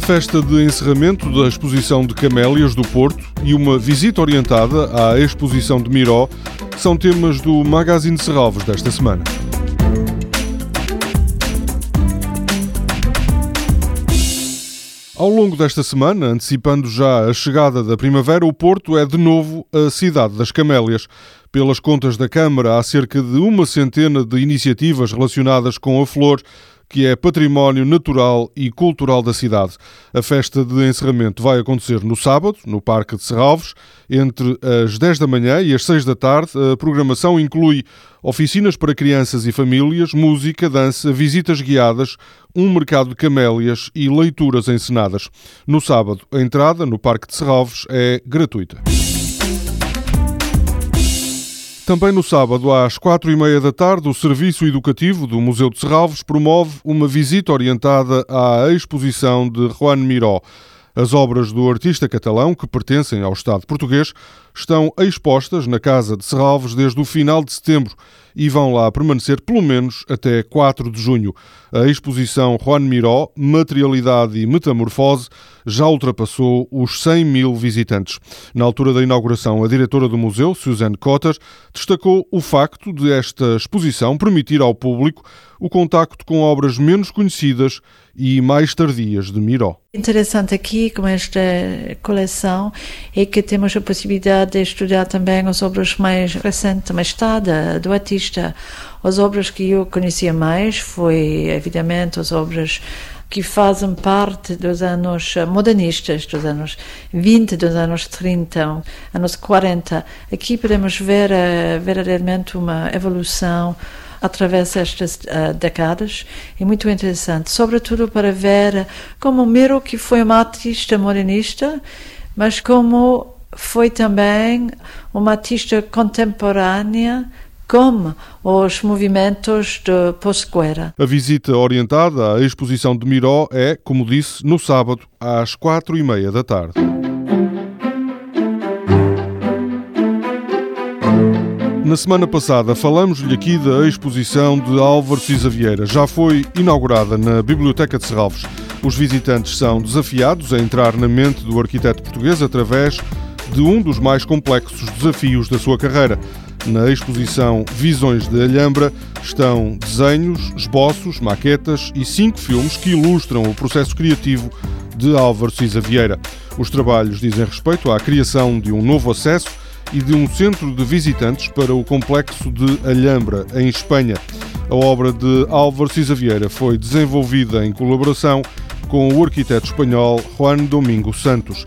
festa de encerramento da exposição de camélias do Porto e uma visita orientada à exposição de Miró são temas do Magazine Serralves desta semana. Ao longo desta semana, antecipando já a chegada da primavera, o Porto é de novo a cidade das camélias. Pelas contas da Câmara, há cerca de uma centena de iniciativas relacionadas com a flor que é património natural e cultural da cidade. A festa de encerramento vai acontecer no sábado, no Parque de Serralves, entre as 10 da manhã e as 6 da tarde. A programação inclui oficinas para crianças e famílias, música, dança, visitas guiadas, um mercado de camélias e leituras encenadas. No sábado, a entrada no Parque de Serralves é gratuita. Também no sábado, às quatro e meia da tarde, o Serviço Educativo do Museu de Serralves promove uma visita orientada à exposição de Juan Miró. As obras do artista catalão, que pertencem ao Estado português, estão expostas na Casa de Serralves desde o final de setembro e vão lá permanecer pelo menos até 4 de junho. A exposição Juan Miró, Materialidade e Metamorfose, já ultrapassou os 100 mil visitantes. Na altura da inauguração, a diretora do museu, Suzanne Cotter, destacou o facto de esta exposição permitir ao público o contacto com obras menos conhecidas e mais tardias de Miró. Interessante aqui com esta coleção é que temos a possibilidade de estudar também as obras mais recentes, mais tarde, do artista. As obras que eu conhecia mais foi, evidentemente, as obras que fazem parte dos anos modernistas, dos anos 20, dos anos 30, anos 40. Aqui podemos ver uh, verdadeiramente uma evolução através destas uh, décadas é muito interessante, sobretudo para ver como Miro, que foi uma artista modernista, mas como foi também uma artista contemporânea como os movimentos de pós-guerra. A visita orientada à exposição de Miró é, como disse, no sábado, às quatro e meia da tarde. Na semana passada falamos-lhe aqui da exposição de Álvaro Cisa Vieira. Já foi inaugurada na Biblioteca de Serralves. Os visitantes são desafiados a entrar na mente do arquiteto português através de um dos mais complexos desafios da sua carreira. Na exposição Visões de Alhambra estão desenhos, esboços, maquetas e cinco filmes que ilustram o processo criativo de Álvaro Cisa Vieira. Os trabalhos dizem respeito à criação de um novo acesso e de um centro de visitantes para o complexo de Alhambra, em Espanha. A obra de Álvaro Cisa Vieira foi desenvolvida em colaboração com o arquiteto espanhol Juan Domingo Santos.